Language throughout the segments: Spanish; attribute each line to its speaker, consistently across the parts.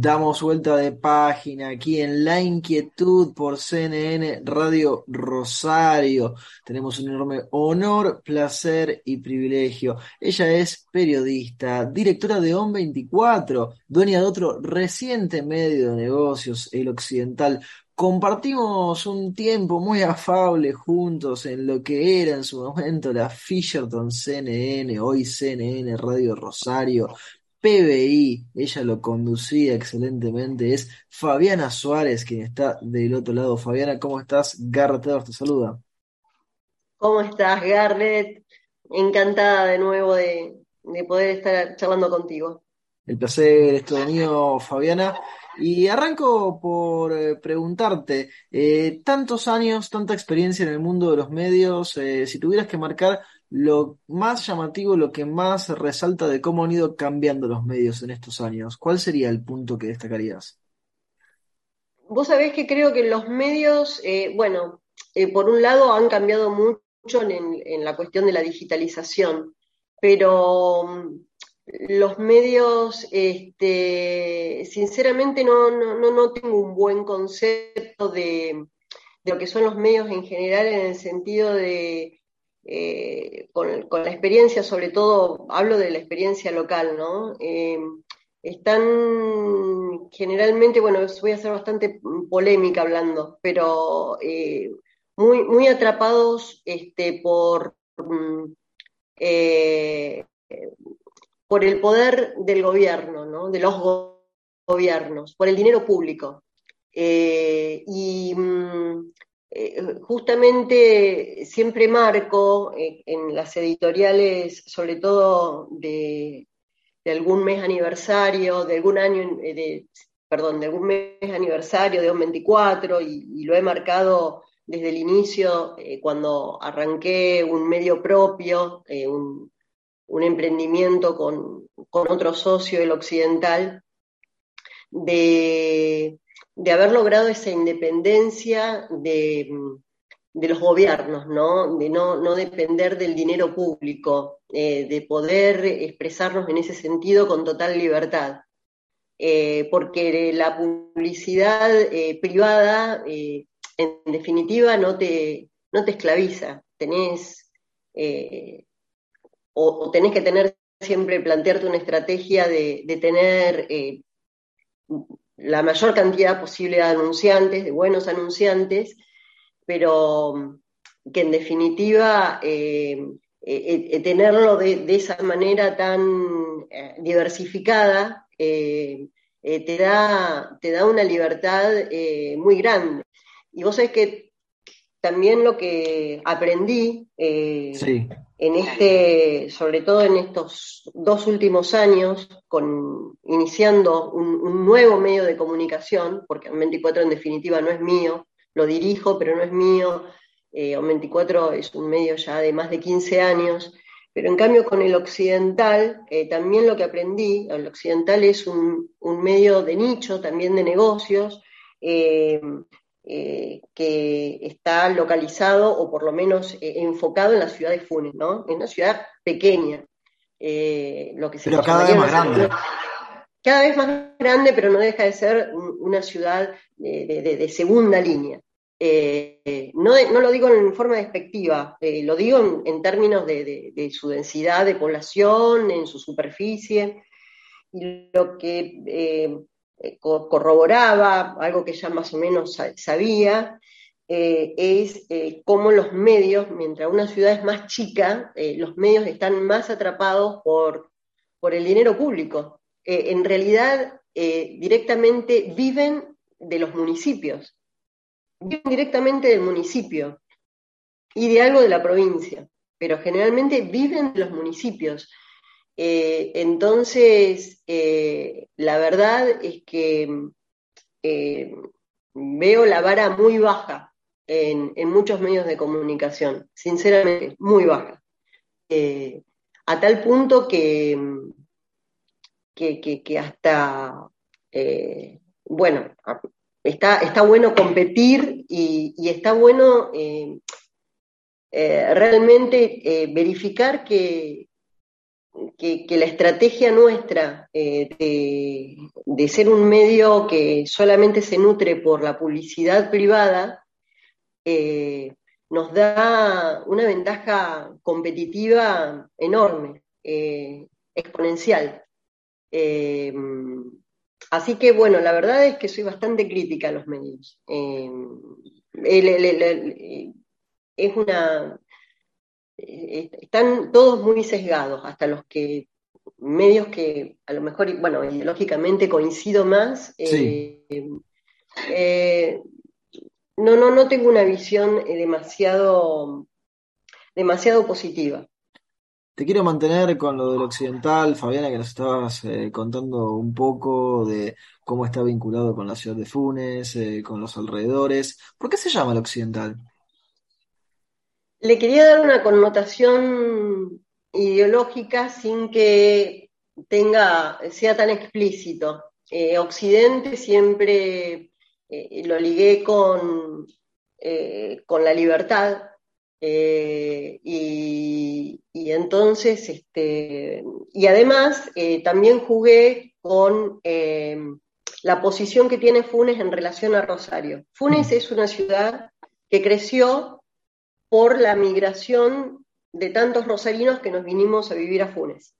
Speaker 1: Damos vuelta de página aquí en La Inquietud por CNN Radio Rosario. Tenemos un enorme honor, placer y privilegio. Ella es periodista, directora de ON24, dueña de otro reciente medio de negocios, El Occidental. Compartimos un tiempo muy afable juntos en lo que era en su momento la Fisherton CNN, hoy CNN Radio Rosario, PBI, ella lo conducía excelentemente, es Fabiana Suárez quien está del otro lado. Fabiana, ¿cómo estás? Garrett te saluda.
Speaker 2: ¿Cómo estás, Garrett? Encantada de nuevo de, poder estar charlando contigo.
Speaker 1: El placer es todo mío, Fabiana. Y arranco por eh, preguntarte, eh, tantos años, tanta experiencia en el mundo de los medios, eh, si tuvieras que marcar lo más llamativo, lo que más resalta de cómo han ido cambiando los medios en estos años? ¿Cuál sería el punto que destacarías?
Speaker 2: Vos sabés que creo que los medios, eh, bueno, eh, por un lado han cambiado mucho en, la cuestión de la digitalización, pero mm, los medios, este, sinceramente no, no, no, tengo un buen concepto de, de lo que son los medios en general en el sentido de eh, con, la experiencia, sobre todo, hablo de la experiencia local, ¿no? Eh, están generalmente, bueno, voy a ser bastante polémica hablando, pero eh, muy, muy atrapados este, por, mm, por el poder del gobierno, ¿no? de los gobiernos, por el dinero público. y mm, eh, justamente siempre marco eh, en las editoriales, sobre todo de, algún mes aniversario, de algún año, eh, de, perdón, de algún mes aniversario de un 24, y, lo he marcado desde el inicio, cuando arranqué un medio propio, un, un, emprendimiento con, con otro socio, el occidental, de de haber logrado esa independencia de, los gobiernos, ¿no? de no, depender del dinero público, eh, de poder expresarnos en ese sentido con total libertad. Eh, porque la publicidad eh, privada, en definitiva, no te, no te esclaviza. Tenés, o, tenés que tener siempre, plantearte una estrategia de tener la mayor cantidad posible de anunciantes, de buenos anunciantes, pero mm, que en definitiva eh, eh, eh, tenerlo de, esa manera tan diversificada te, da, te da una libertad muy grande. Y vos sabés que también lo que aprendí sí en este, sobre todo en estos dos últimos años, con, iniciando un, nuevo medio de comunicación, porque 24 en definitiva no es mío, lo dirijo, pero no es mío, eh, 24 es un medio ya de más de 15 años, pero en cambio con el occidental, eh, también lo que aprendí, el occidental es un, un, medio de nicho, también de negocios, eh, eh, que está localizado o por lo menos eh, enfocado en la ciudad de Funes, ¿no? En una ciudad pequeña.
Speaker 1: Eh, lo que se pero cada vez más grande.
Speaker 2: Cada vez más grande, pero no deja de ser una ciudad de, segunda línea. No, lo digo en forma despectiva, lo digo en, términos de, su densidad de población, en su superficie. Y lo que eh, corroboraba, algo que ya más o menos sabía, eh, es eh, cómo los medios, mientras una ciudad es más chica, los medios están más atrapados por, por el dinero público. en realidad, directamente viven de los municipios, viven directamente del municipio y de algo de la provincia, pero generalmente viven de los municipios. Eh, entonces, eh, la verdad es que eh, veo la vara muy baja en, muchos medios de comunicación, sinceramente, muy baja. a tal punto que, que, hasta, eh, bueno, está, está bueno competir y, está bueno realmente verificar que, que, la estrategia nuestra de, de, ser un medio que solamente se nutre por la publicidad privada nos da una ventaja competitiva enorme, exponencial. Eh, así que bueno, la verdad es que soy bastante crítica a los medios. Eh, es una. Eh, están todos muy sesgados, hasta los que medios que a lo mejor, bueno, ideológicamente coincido más. no, no, no tengo una visión demasiado, demasiado positiva.
Speaker 1: Te quiero mantener con lo del occidental, Fabiana, que nos estabas eh, contando un poco de cómo está vinculado con la ciudad de Funes, eh, con los alrededores. ¿Por qué se llama el occidental?
Speaker 2: Le quería dar una connotación ideológica sin que tenga, sea tan explícito. Eh, Occidente siempre lo ligué con, con la libertad, eh, y, entonces, este, y además eh, también jugué con eh, la posición que tiene Funes en relación a Rosario. Funes es una ciudad que creció por la migración de tantos rosarinos que nos vinimos a vivir a Funes.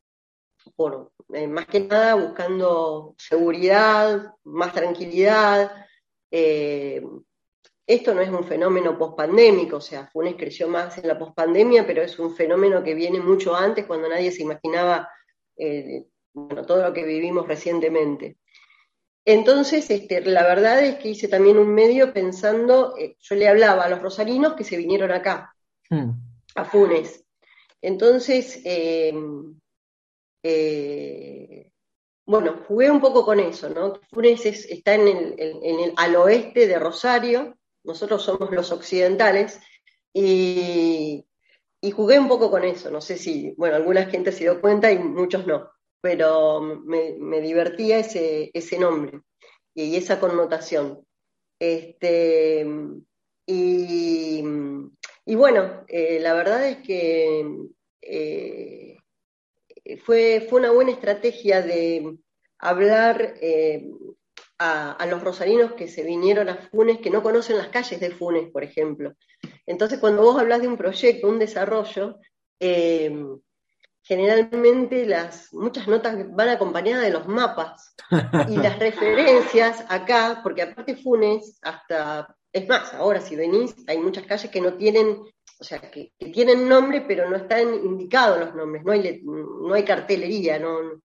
Speaker 2: Por, más que nada buscando seguridad, más tranquilidad, esto no es un fenómeno pospandémico, o sea, Funes creció más en la pospandemia, pero es un fenómeno que viene mucho antes, cuando nadie se imaginaba eh, todo lo que vivimos recientemente. Entonces, este, la verdad es que hice también un medio pensando, eh, yo le hablaba a los rosarinos que se vinieron acá, hmm. a Funes. Entonces, eh, bueno, jugué un poco con eso, ¿no? Funes está en el, al oeste de Rosario, nosotros somos los occidentales, y, jugué un poco con eso, no sé si, bueno, alguna gente se dio cuenta y muchos no, pero me, divertía ese, nombre y, esa connotación. Este, y, bueno, eh, la verdad es que eh, fue, fue una buena estrategia de hablar eh, a, los rosarinos que se vinieron a Funes, que no conocen las calles de Funes, por ejemplo. Entonces, cuando vos hablas de un proyecto, un desarrollo, generalmente las muchas notas van acompañadas de los mapas y las referencias acá, porque aparte Funes, hasta, es más, ahora si venís, hay muchas calles que no tienen, o sea, que, tienen nombre, pero no están indicados los nombres, no hay, no hay cartelería, no,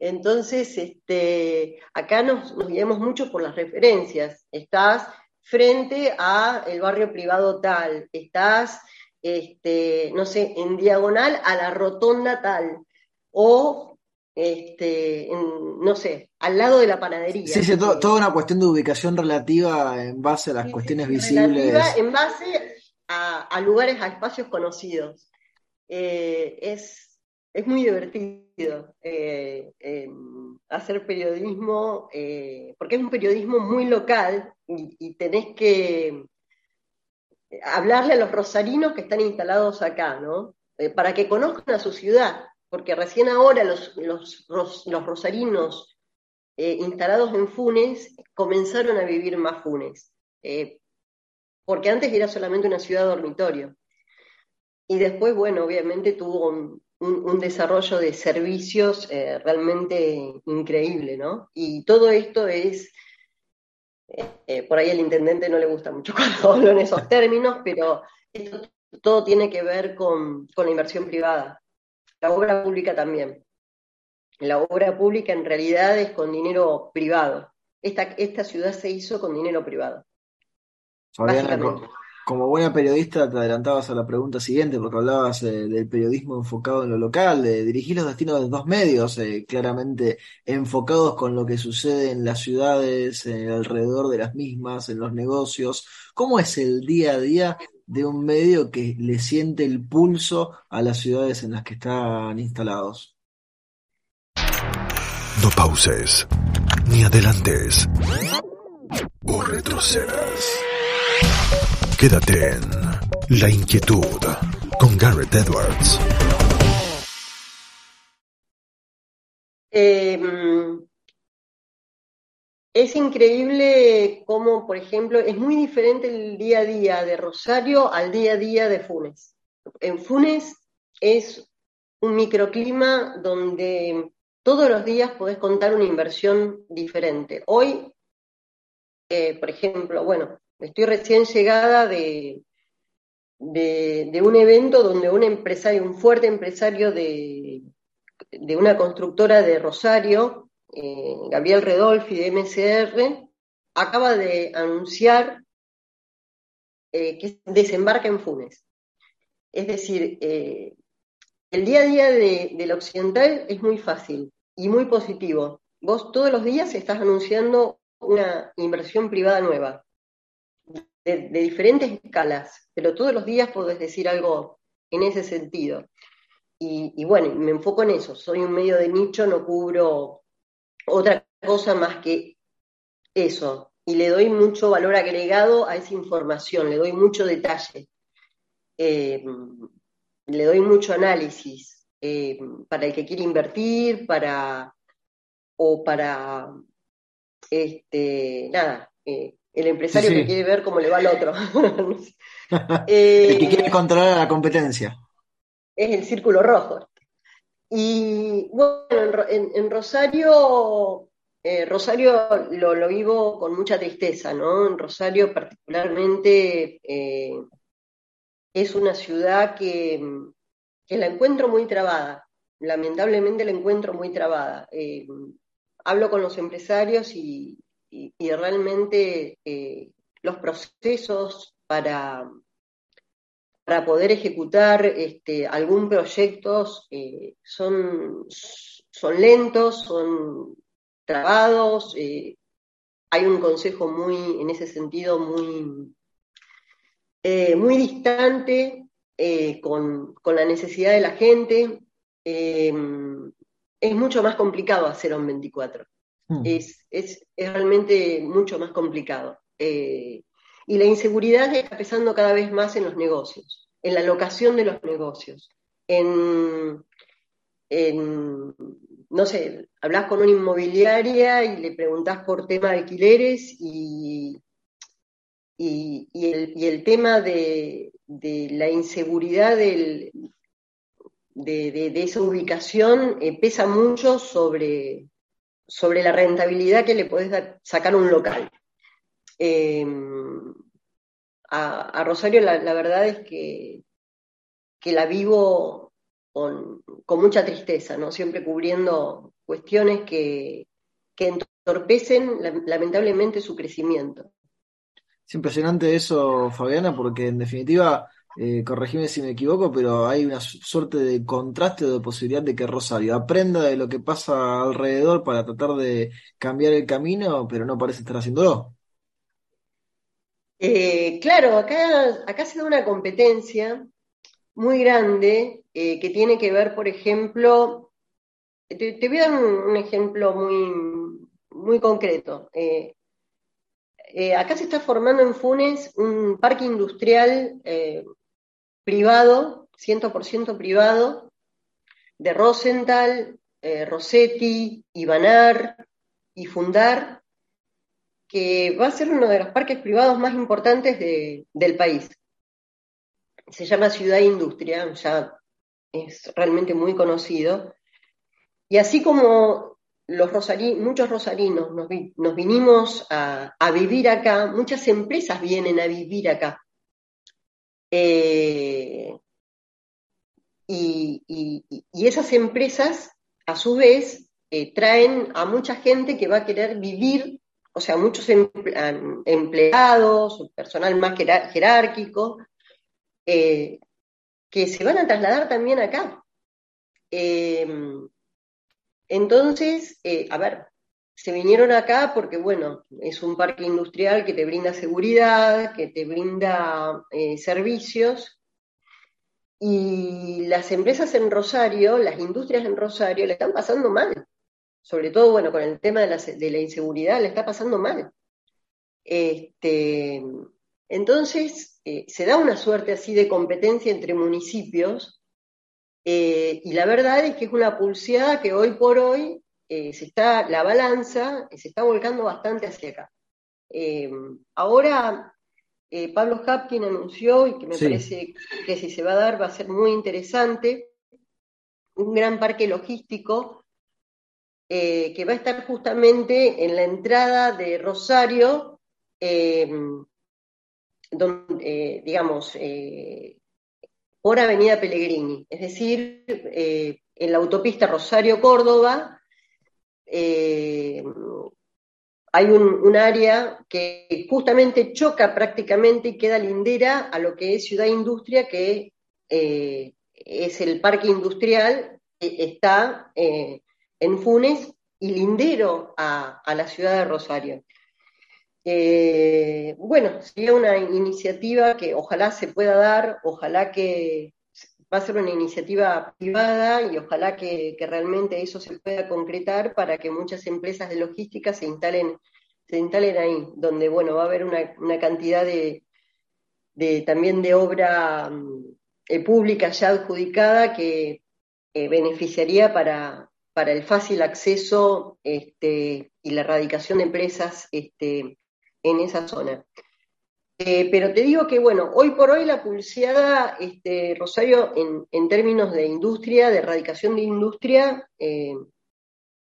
Speaker 2: entonces, este, acá nos, guiamos mucho por las referencias. Estás frente a el barrio privado tal, estás, este, no sé, en diagonal a la rotonda tal, o, este, no sé, al lado de la panadería.
Speaker 1: Sí, sí, toda una cuestión de ubicación relativa en base a las cuestiones visibles.
Speaker 2: en base a, lugares, a espacios conocidos. Eh, es es muy divertido eh, em, hacer periodismo, eh, porque es un periodismo muy local y, tenés que hablarle a los rosarinos que están instalados acá, ¿no? Eh, para que conozcan a su ciudad, porque recién ahora los, rosarinos instalados en Funes comenzaron a vivir más Funes, porque antes era solamente una ciudad dormitorio. Y después, bueno, obviamente tuvo un, desarrollo de servicios eh, realmente increíble, ¿no? Y todo esto es, eh, por ahí al intendente no le gusta mucho cuando hablo en esos términos, pero esto todo tiene que ver con, la inversión privada, la obra pública también. La obra pública en realidad es con dinero privado. Esta, esta ciudad se hizo con dinero privado.
Speaker 1: Como buena periodista te adelantabas a la pregunta siguiente porque hablabas eh, del periodismo enfocado en lo local, de dirigir los destinos de dos medios eh, claramente enfocados con lo que sucede en las ciudades, eh, alrededor de las mismas, en los negocios. ¿Cómo es el día a día de un medio que le siente el pulso a las ciudades en las que están instalados?
Speaker 3: No pauses, ni adelantes, o retrocedas. Quédate en La Inquietud con Garrett Edwards.
Speaker 2: Em, es increíble cómo, por ejemplo, es muy diferente el día a día de Rosario al día a día de Funes. En Funes es un microclima donde todos los días podés contar una inversión diferente. Hoy, eh, por ejemplo, bueno, estoy recién llegada de, un evento donde un empresario, un fuerte empresario de, de una constructora de Rosario, eh, Gabriel Redolfi de MCR, acaba de anunciar eh, que desembarca en Funes. Es decir, eh, el día a día de, del occidental es muy fácil y muy positivo. Vos todos los días estás anunciando una inversión privada nueva, de, diferentes escalas, pero todos los días podés decir algo en ese sentido. Y, bueno, me enfoco en eso. Soy un medio de nicho, no cubro otra cosa más que eso. Y le doy mucho valor agregado a esa información, le doy mucho detalle. Eh, le doy mucho análisis eh, para el que quiere invertir, para o para este nada, eh, el empresario que quiere ver cómo le va al otro.
Speaker 1: el que quiere controlar la competencia.
Speaker 2: Es el círculo rojo. Y bueno, en, Rosario, Rosario lo, vivo con mucha tristeza, ¿no? En Rosario particularmente es una ciudad que, la encuentro muy trabada, lamentablemente la encuentro muy trabada. Eh, hablo con los empresarios y, realmente eh, los procesos para, para poder ejecutar este, algún proyecto eh, son, son lentos, son trabados. hay un consejo muy, en ese sentido, muy, eh, muy distante eh, con, la necesidad de la gente. Eh, es mucho más complicado hacer un 24. Hmm. Es, es, realmente mucho más complicado. y la inseguridad está empezando cada vez más en los negocios, en la locación de los negocios, en, no sé, hablas con una inmobiliaria y le preguntás por tema de alquileres y, y, el, tema de, la inseguridad de, esa ubicación eh, pesa mucho sobre, sobre la rentabilidad que le podés sacar un local. Em, a, Rosario la, verdad es que, que la vivo con, mucha tristeza, ¿no? Siempre cubriendo cuestiones que, que entorpecen lamentablemente su crecimiento.
Speaker 1: Es impresionante eso, Fabiana, porque en definitiva, eh, corregime si me equivoco, pero hay una suerte de contraste o de posibilidad de que Rosario aprenda de lo que pasa alrededor para tratar de cambiar el camino, pero no parece estar haciéndolo.
Speaker 2: Eh, claro, acá, acá se da una competencia muy grande eh, que tiene que ver, por ejemplo, te, voy a dar un, ejemplo muy, muy concreto. Eh, eh, acá se está formando en Funes un parque industrial privado, 100% privado, de Rosenthal, eh, Rossetti, Ibanar y Fundar, que va a ser uno de los parques privados más importantes del país. Se llama Ciudad Industria, ya es realmente muy conocido. Y así como los muchos rosarinos nos, vinimos a, vivir acá, muchas empresas vienen a vivir acá. Eh, y, esas empresas, a su vez, eh, traen a mucha gente que va a querer vivir, o sea, muchos empleados, personal más jerárquico, eh, que se van a trasladar también acá. Entonces, eh, a ver, se vinieron acá porque, bueno, es un parque industrial que te brinda seguridad, que te brinda eh, servicios, y las empresas en Rosario, las industrias en Rosario, le están pasando mal. sobre todo, bueno, con el tema de la, de la inseguridad, le está pasando mal. Este, entonces, eh, se da una suerte así de competencia entre municipios eh, y la verdad es que es una pulseada que hoy por hoy eh, se está, la balanza se está volcando bastante hacia acá. ahora, Pablo Hapkin anunció, y que me parece que si se va a dar va a ser muy interesante, un gran parque logístico que va a estar justamente en la entrada de Rosario, donde, eh, digamos, eh, por Avenida Pellegrini, es decir, eh, en la autopista Rosario-Córdoba, hay un, área que justamente choca prácticamente y queda lindera a lo que es Ciudad Industria, que es el parque industrial que está en Funes y lindero a la ciudad de Rosario. Eh, bueno, sería una iniciativa que ojalá se pueda dar, ojalá que va a ser una iniciativa privada y ojalá que, realmente eso se pueda concretar para que muchas empresas de logística se instalen, se instalen ahí, donde bueno, va a haber una, cantidad de, también de obra mm, eh, pública ya adjudicada que beneficiaría para, para el fácil acceso este, y la erradicación de empresas este, en esa zona. Eh, pero te digo que, bueno, hoy por hoy la pulseada, este, Rosario, en, términos de industria, de erradicación de industria, eh,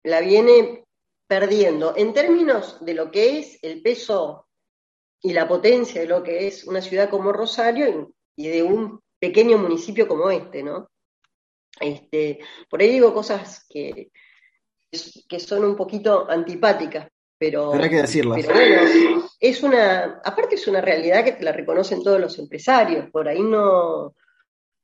Speaker 2: la viene perdiendo. En términos de lo que es el peso y la potencia de lo que es una ciudad como Rosario y, de un pequeño municipio como este, ¿no? Este, por ahí digo cosas que, que son un poquito antipáticas, pero,
Speaker 1: que decirlo.
Speaker 2: bueno, es una, aparte es una realidad que te la reconocen todos los empresarios, por ahí no,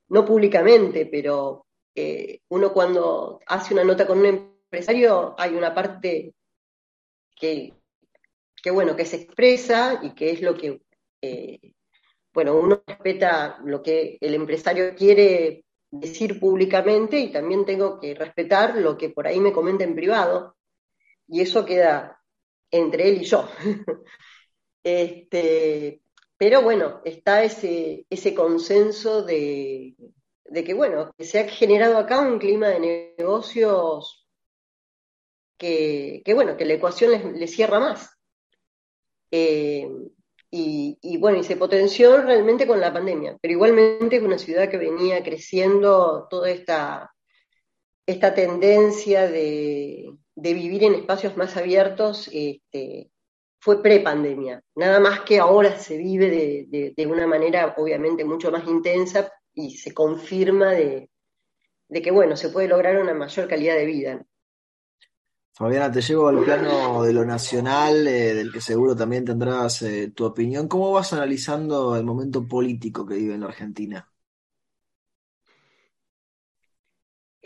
Speaker 2: no públicamente, pero eh, uno cuando hace una nota con un empresario hay una parte que, que bueno, que se expresa y que es lo que, eh, bueno, uno respeta lo que el empresario quiere decir públicamente y también tengo que respetar lo que por ahí me comenta en privado y eso queda entre él y yo. este, pero bueno, está ese, ese consenso de, que, bueno, que se ha generado acá un clima de negocios que, bueno, que la ecuación le cierra más. Eh, y, bueno, y se potenció realmente con la pandemia, pero igualmente es una ciudad que venía creciendo toda esta, esta tendencia de, de vivir en espacios más abiertos este, fue pre-pandemia. Nada más que ahora se vive de, una manera obviamente mucho más intensa y se confirma de, que, bueno, se puede lograr una mayor calidad de vida.
Speaker 1: Fabiana, te llevo al plano de lo nacional, eh, del que seguro también tendrás eh, tu opinión. ¿Cómo vas analizando el momento político que vive en la Argentina?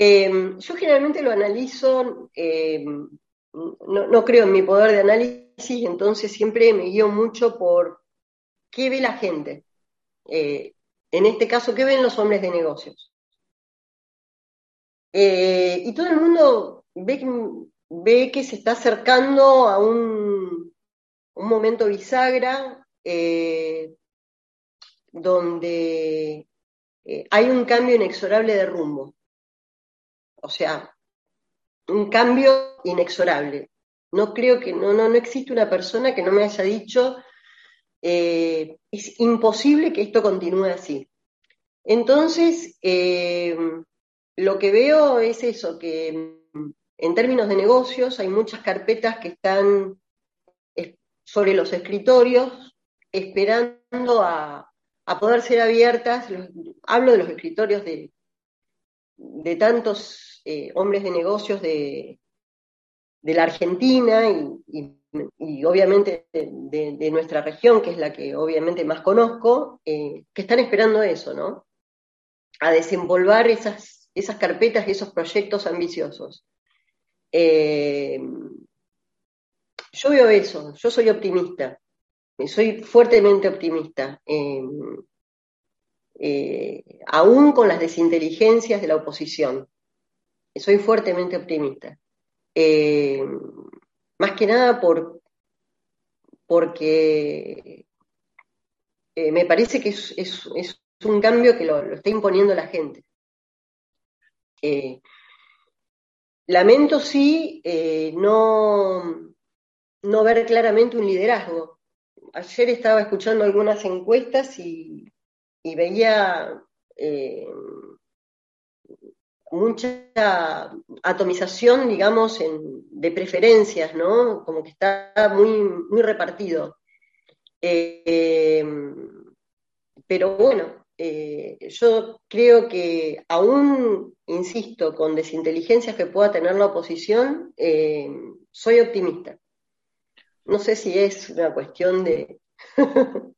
Speaker 2: Em, yo generalmente lo analizo, em, no, creo en mi poder de análisis, entonces siempre me guío mucho por qué ve la gente. Eh, en este caso, ¿qué ven los hombres de negocios? Eh, y todo el mundo ve, que se está acercando a un, momento bisagra eh, donde hay un cambio inexorable de rumbo. O sea, un cambio inexorable. No creo que, no, no, no existe una persona que no me haya dicho, eh, es imposible que esto continúe así. Entonces, eh, lo que veo es eso, que en términos de negocios hay muchas carpetas que están sobre los escritorios esperando a, a poder ser abiertas. Hablo de los escritorios de, de tantos eh, hombres de negocios de, la Argentina y, obviamente de, nuestra región, que es la que obviamente más conozco, eh, que están esperando eso, ¿no? A desempolvar esas, carpetas y esos proyectos ambiciosos. Eh, yo veo eso, yo soy optimista, soy fuertemente optimista. Aún con las desinteligencias de la oposición. Soy fuertemente optimista. eh, más que nada por, porque eh, me parece que es, un cambio que lo, está imponiendo la gente. Eh, lamento sí no, no ver claramente un liderazgo. Ayer estaba escuchando algunas encuestas y, veía mucha atomización, digamos, de preferencias, ¿no? Como que está muy, muy repartido. Eh, pero bueno, eh, yo creo que aún, insisto, con desinteligencias que pueda tener la oposición, eh, soy optimista. No sé si es una cuestión de,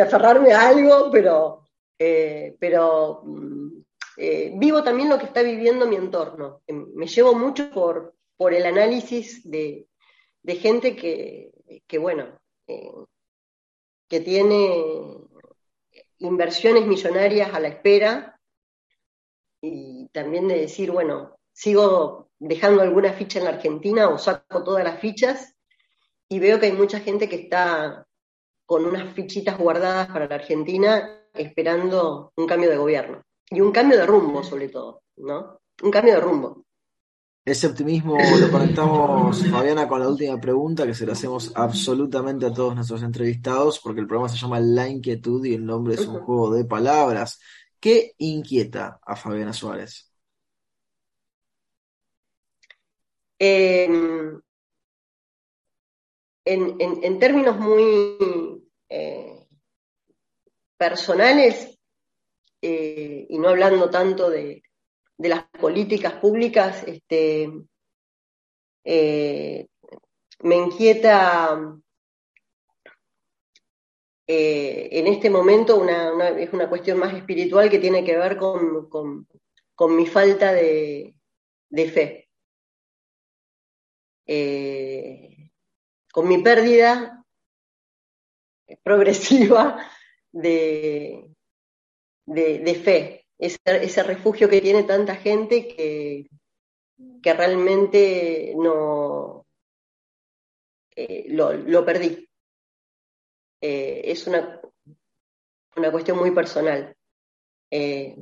Speaker 2: aferrarme a algo, pero, pero mm, eh, vivo también lo que está viviendo mi entorno. Eh, me llevo mucho por, el análisis de, gente que, bueno, eh, que tiene inversiones millonarias a la espera y también de decir, bueno, sigo dejando alguna ficha en la Argentina o saco todas las fichas y veo que hay mucha gente que está con unas fichitas guardadas para la Argentina esperando un cambio de gobierno y un cambio de rumbo, sobre todo, ¿no? Un cambio de rumbo.
Speaker 1: Ese optimismo lo conectamos, Fabiana, con la última pregunta que se la hacemos absolutamente a todos nuestros entrevistados, porque el programa se llama La Inquietud y el nombre es un juego de palabras. ¿Qué inquieta a Fabiana Suárez?
Speaker 2: Em, en, términos muy eh, personales, eh, y no hablando tanto de, las políticas públicas, este, eh, me inquieta eh, en este momento una, es una cuestión más espiritual que tiene que ver con, mi falta de, fe, con mi pérdida progresiva de, de, fe, ese, refugio que tiene tanta gente que, que realmente no eh, lo, perdí. Eh, es una, una cuestión muy personal. Eh,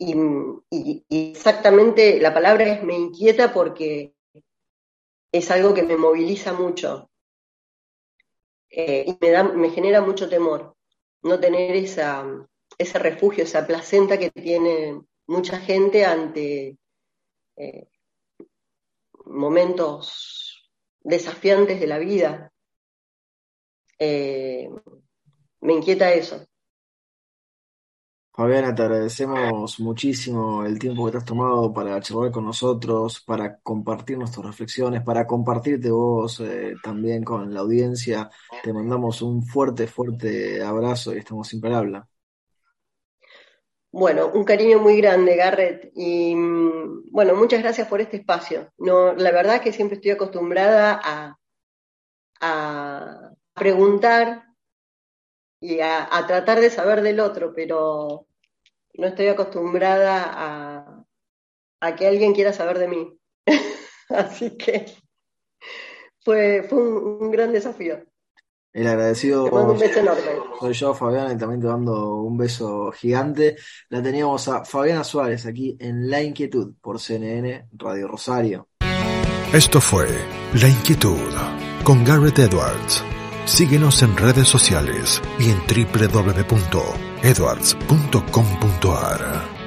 Speaker 2: y, exactamente la palabra es me inquieta porque es algo que me moviliza mucho y me, da, me genera mucho temor no tener esa, ese refugio, esa placenta que tiene mucha gente ante eh, momentos desafiantes de la vida. Eh, me inquieta eso.
Speaker 1: Fabiana, te agradecemos muchísimo el tiempo que te has tomado para charlar con nosotros, para compartirnos tus reflexiones, para compartirte vos eh, también con la audiencia. Te mandamos un fuerte, fuerte abrazo y estamos sin palabra.
Speaker 2: Bueno, un cariño muy grande, Garrett. Y mm, bueno, muchas gracias por este espacio. No, la verdad es que siempre estoy acostumbrada a, preguntar y a, tratar de saber del otro, pero no estoy acostumbrada a, que alguien quiera saber de mí. Así que fue, fue un gran desafío.
Speaker 1: El agradecido
Speaker 2: un beso enorme.
Speaker 1: soy yo, Fabiana, y también te mando un beso gigante. La teníamos a Fabiana Suárez aquí en La Inquietud por CNN Radio Rosario.
Speaker 3: Esto fue La Inquietud con Garrett Edwards. Síguenos en redes sociales y en www.edwards.com.ar.